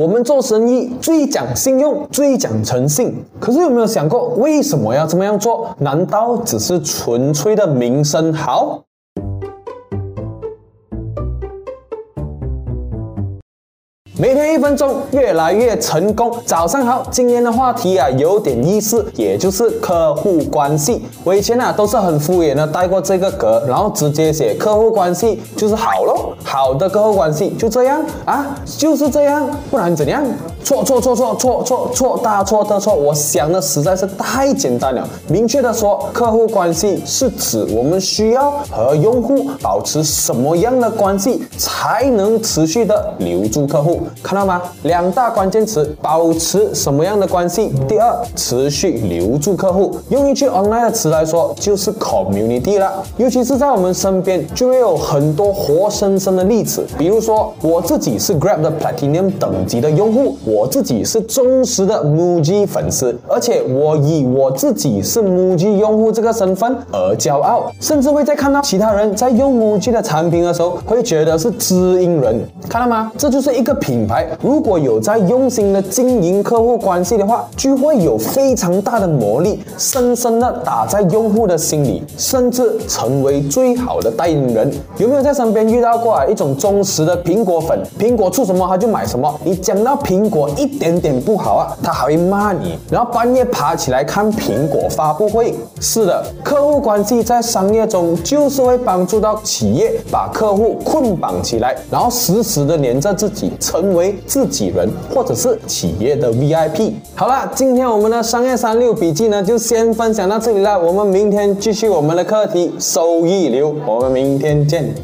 我们做生意最讲信用，最讲诚信。可是有没有想过，为什么要这么样做？难道只是纯粹的名声好？每天一分钟，越来越成功。早上好，今天的话题啊有点意思，也就是客户关系。我以前啊都是很敷衍的带过这个格，然后直接写客户关系就是好喽，好的客户关系就这样啊，就是这样，不然怎样？错错错错错错错，大错特错！我想的实在是太简单了。明确的说，客户关系是指我们需要和用户保持什么样的关系，才能持续的留住客户。看到吗？两大关键词：保持什么样的关系？第二，持续留住客户。用一句 online 的词来说，就是 community 了。尤其是在我们身边，就会有很多活生生的例子。比如说，我自己是 Grab 的 Platinum 等级的用户。我自己是忠实的 MUJI 粉丝，而且我以我自己是 MUJI 用户这个身份而骄傲，甚至会在看到其他人在用 MUJI 的产品的时候，会觉得是知音人。看到吗？这就是一个品牌，如果有在用心的经营客户关系的话，就会有非常大的魔力，深深的打在用户的心里，甚至成为最好的代言人。有没有在身边遇到过啊？一种忠实的苹果粉，苹果出什么他就买什么。你讲到苹果。我一点点不好啊，他还会骂你，然后半夜爬起来看苹果发布会。是的，客户关系在商业中就是会帮助到企业把客户捆绑起来，然后死死的黏着自己，成为自己人或者是企业的 VIP。好了，今天我们的商业三六笔记呢就先分享到这里了，我们明天继续我们的课题收益流，我们明天见。